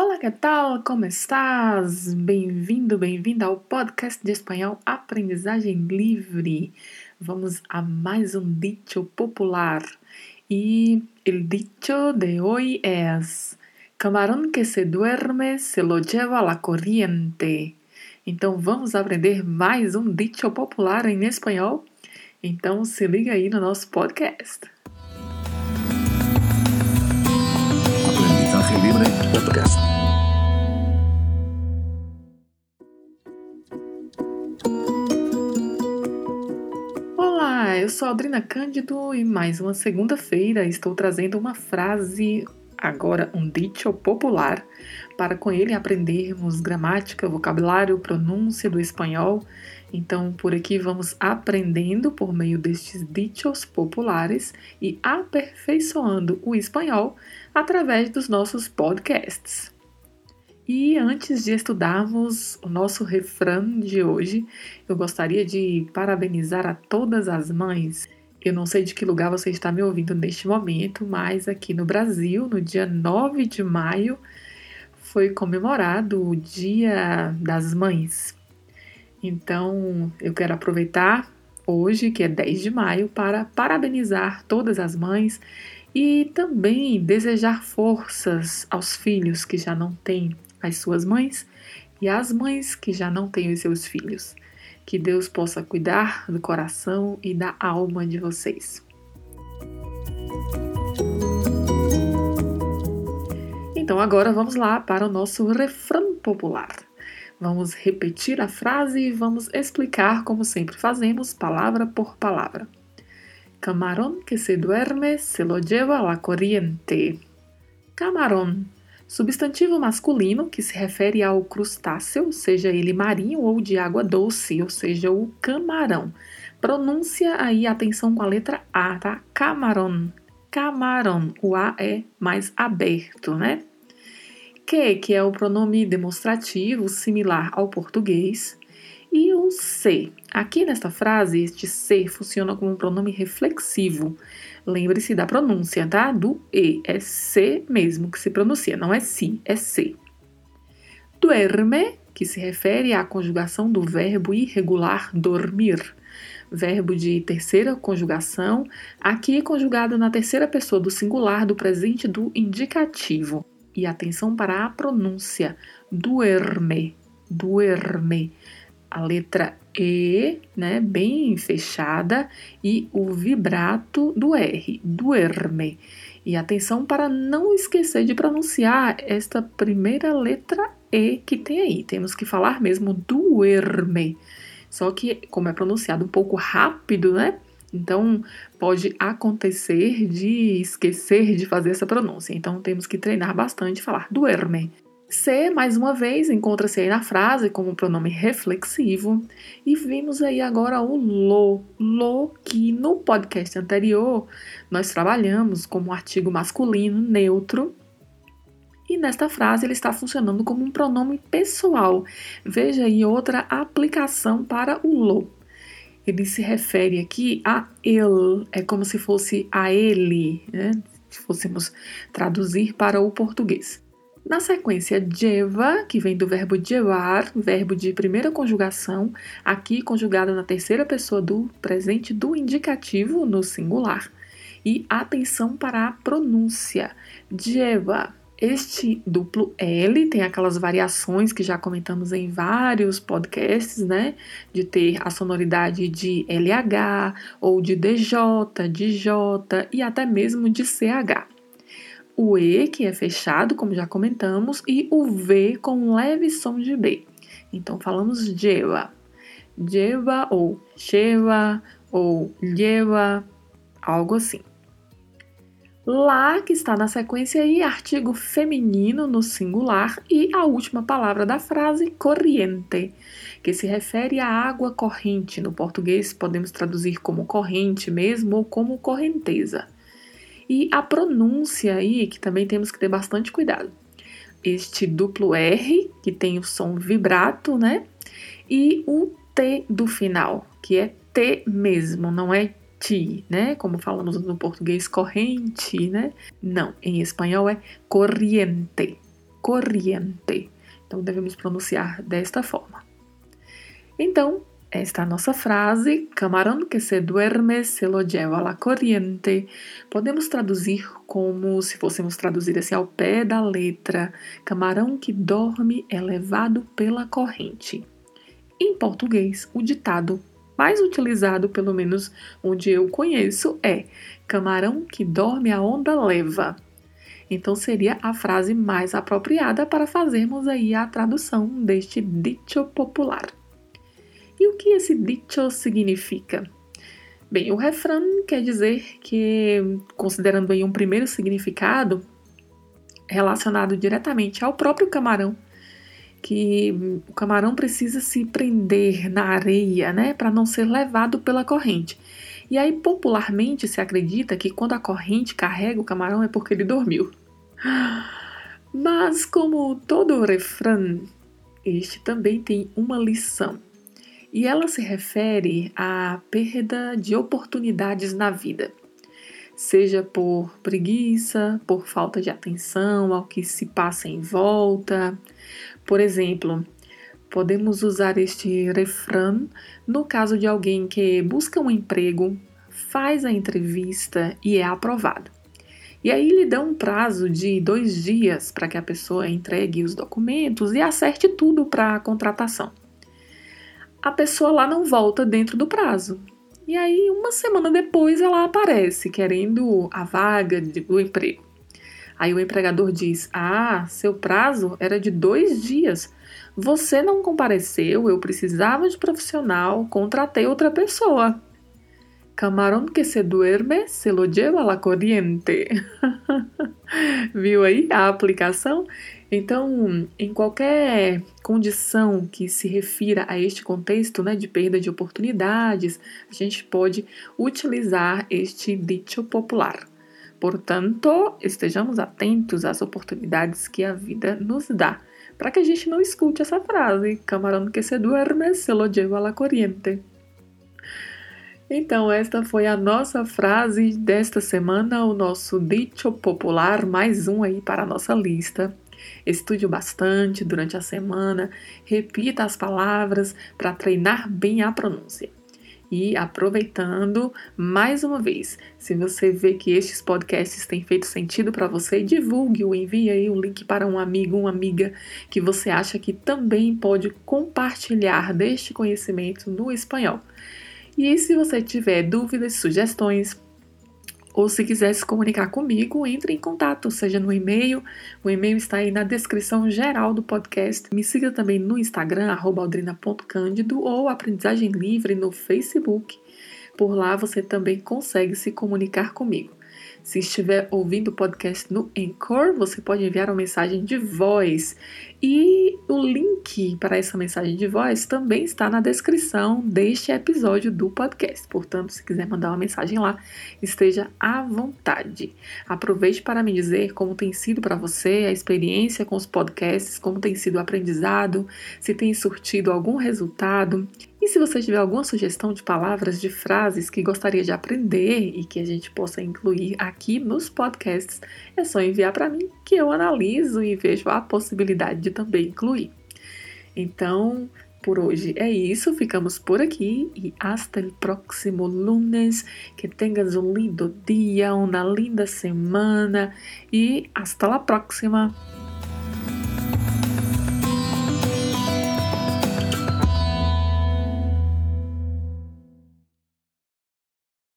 Olá, que tal? Como estás? Bem-vindo, bem-vinda ao podcast de espanhol Aprendizagem Livre. Vamos a mais um dicho popular. E el dicho de hoy es: Camarón que se duerme se lo lleva la corriente. Então vamos aprender mais um dicho popular em espanhol? Então se liga aí no nosso podcast. Olá, eu sou a Aldrina Cândido e mais uma segunda-feira estou trazendo uma frase, agora um dicho popular, para com ele aprendermos gramática, vocabulário, pronúncia do espanhol. Então, por aqui vamos aprendendo por meio destes dichos populares e aperfeiçoando o espanhol através dos nossos podcasts. E antes de estudarmos o nosso refrão de hoje, eu gostaria de parabenizar a todas as mães. Eu não sei de que lugar você está me ouvindo neste momento, mas aqui no Brasil, no dia 9 de maio, foi comemorado o Dia das Mães. Então, eu quero aproveitar hoje, que é 10 de maio, para parabenizar todas as mães e também desejar forças aos filhos que já não têm as suas mães e às mães que já não têm os seus filhos. Que Deus possa cuidar do coração e da alma de vocês. Então agora vamos lá para o nosso refrão popular. Vamos repetir a frase e vamos explicar como sempre fazemos, palavra por palavra. Camarón que se duerme se lo lleva la corriente. Camarón Substantivo masculino que se refere ao crustáceo, seja ele marinho ou de água doce, ou seja, o camarão. Pronúncia aí, atenção com a letra A, tá? Camarão. Camarão. O A é mais aberto, né? Que, que é o pronome demonstrativo similar ao português. E o se. Aqui nesta frase, este se funciona como um pronome reflexivo. Lembre-se da pronúncia, tá? Do e. É se mesmo que se pronuncia, não é si, é se. Duerme, que se refere à conjugação do verbo irregular dormir. Verbo de terceira conjugação, aqui conjugado na terceira pessoa do singular do presente do indicativo. E atenção para a pronúncia. Duerme, duerme a letra E, né, bem fechada, e o vibrato do R, duerme. E atenção para não esquecer de pronunciar esta primeira letra E que tem aí. Temos que falar mesmo duerme. Só que, como é pronunciado um pouco rápido, né? Então, pode acontecer de esquecer de fazer essa pronúncia. Então, temos que treinar bastante falar duerme. Se, mais uma vez, encontra-se aí na frase como pronome reflexivo. E vimos aí agora o lo. Lo, que no podcast anterior nós trabalhamos como artigo masculino neutro. E nesta frase ele está funcionando como um pronome pessoal. Veja aí outra aplicação para o lo. Ele se refere aqui a ele, é como se fosse a ele, né? se fôssemos traduzir para o português. Na sequência, lleva, que vem do verbo llevar, verbo de primeira conjugação, aqui conjugado na terceira pessoa do presente do indicativo no singular. E atenção para a pronúncia. Lleva. Este duplo L tem aquelas variações que já comentamos em vários podcasts, né? De ter a sonoridade de LH ou de DJ, de J e até mesmo de CH o E, que é fechado, como já comentamos, e o V com um leve som de B. Então falamos lleva, lleva ou cheva ou lleva, algo assim. Lá, que está na sequência aí, artigo feminino no singular e a última palavra da frase, corriente, que se refere à água corrente. No português podemos traduzir como corrente mesmo ou como correnteza. E a pronúncia aí, que também temos que ter bastante cuidado. Este duplo R, que tem o som vibrato, né? E o T do final, que é T mesmo, não é né? Como falamos no português, corrente, né? Não, em espanhol é corriente. corriente. Então devemos pronunciar desta forma. Então, esta é a nossa frase, camarão que se duerme se lo lleva la corriente. Podemos traduzir como se fôssemos traduzir assim ao pé da letra: camarão que dorme é levado pela corrente. Em português, o ditado mais utilizado, pelo menos onde eu conheço, é camarão que dorme a onda leva. Então seria a frase mais apropriada para fazermos aí a tradução deste dito popular. E o que esse dicho significa? Bem, o refrão quer dizer que, considerando aí um primeiro significado relacionado diretamente ao próprio camarão, que o camarão precisa se prender na areia, né, para não ser levado pela corrente. E aí, popularmente, se acredita que quando a corrente carrega o camarão é porque ele dormiu. Mas, como todo refrão, este também tem uma lição e ela se refere à perda de oportunidades na vida, seja por preguiça, por falta de atenção ao que se passa em volta. Por exemplo, podemos usar este refrão no caso de alguém que busca um emprego, faz a entrevista e é aprovado. E aí lhe dão um prazo de dois dias para que a pessoa entregue os documentos e acerte tudo para a contratação a pessoa lá não volta dentro do prazo. E aí, uma semana depois, ela aparece querendo a vaga do emprego. Aí o empregador diz: Ah, seu prazo era de dois dias. Você não compareceu, eu precisava de profissional, contratei outra pessoa. Camarón que se duerme se lo lleva la corriente. Viu aí a aplicação? Então, em qualquer condição que se refira a este contexto né, de perda de oportunidades, a gente pode utilizar este dito popular. Portanto, estejamos atentos às oportunidades que a vida nos dá, para que a gente não escute essa frase: camarão que se duerme se lo lleva a la corriente. Então, esta foi a nossa frase desta semana, o nosso dito popular, mais um aí para a nossa lista. Estude bastante durante a semana, repita as palavras para treinar bem a pronúncia. E aproveitando, mais uma vez, se você vê que estes podcasts têm feito sentido para você, divulgue-o, envie aí o link para um amigo, uma amiga que você acha que também pode compartilhar deste conhecimento no espanhol. E se você tiver dúvidas, sugestões, ou se quiser se comunicar comigo, entre em contato, seja no e-mail. O e-mail está aí na descrição geral do podcast. Me siga também no Instagram, aldrina.cândido ou Aprendizagem Livre no Facebook. Por lá você também consegue se comunicar comigo. Se estiver ouvindo o podcast no Anchor, você pode enviar uma mensagem de voz. E o link para essa mensagem de voz também está na descrição deste episódio do podcast. Portanto, se quiser mandar uma mensagem lá, esteja à vontade. Aproveite para me dizer como tem sido para você a experiência com os podcasts, como tem sido o aprendizado, se tem surtido algum resultado. E se você tiver alguma sugestão de palavras, de frases que gostaria de aprender e que a gente possa incluir aqui nos podcasts, é só enviar para mim que eu analiso e vejo a possibilidade de também incluir. Então, por hoje é isso, ficamos por aqui e hasta el próximo lunes. Que tengas um lindo dia, uma linda semana e hasta la próxima.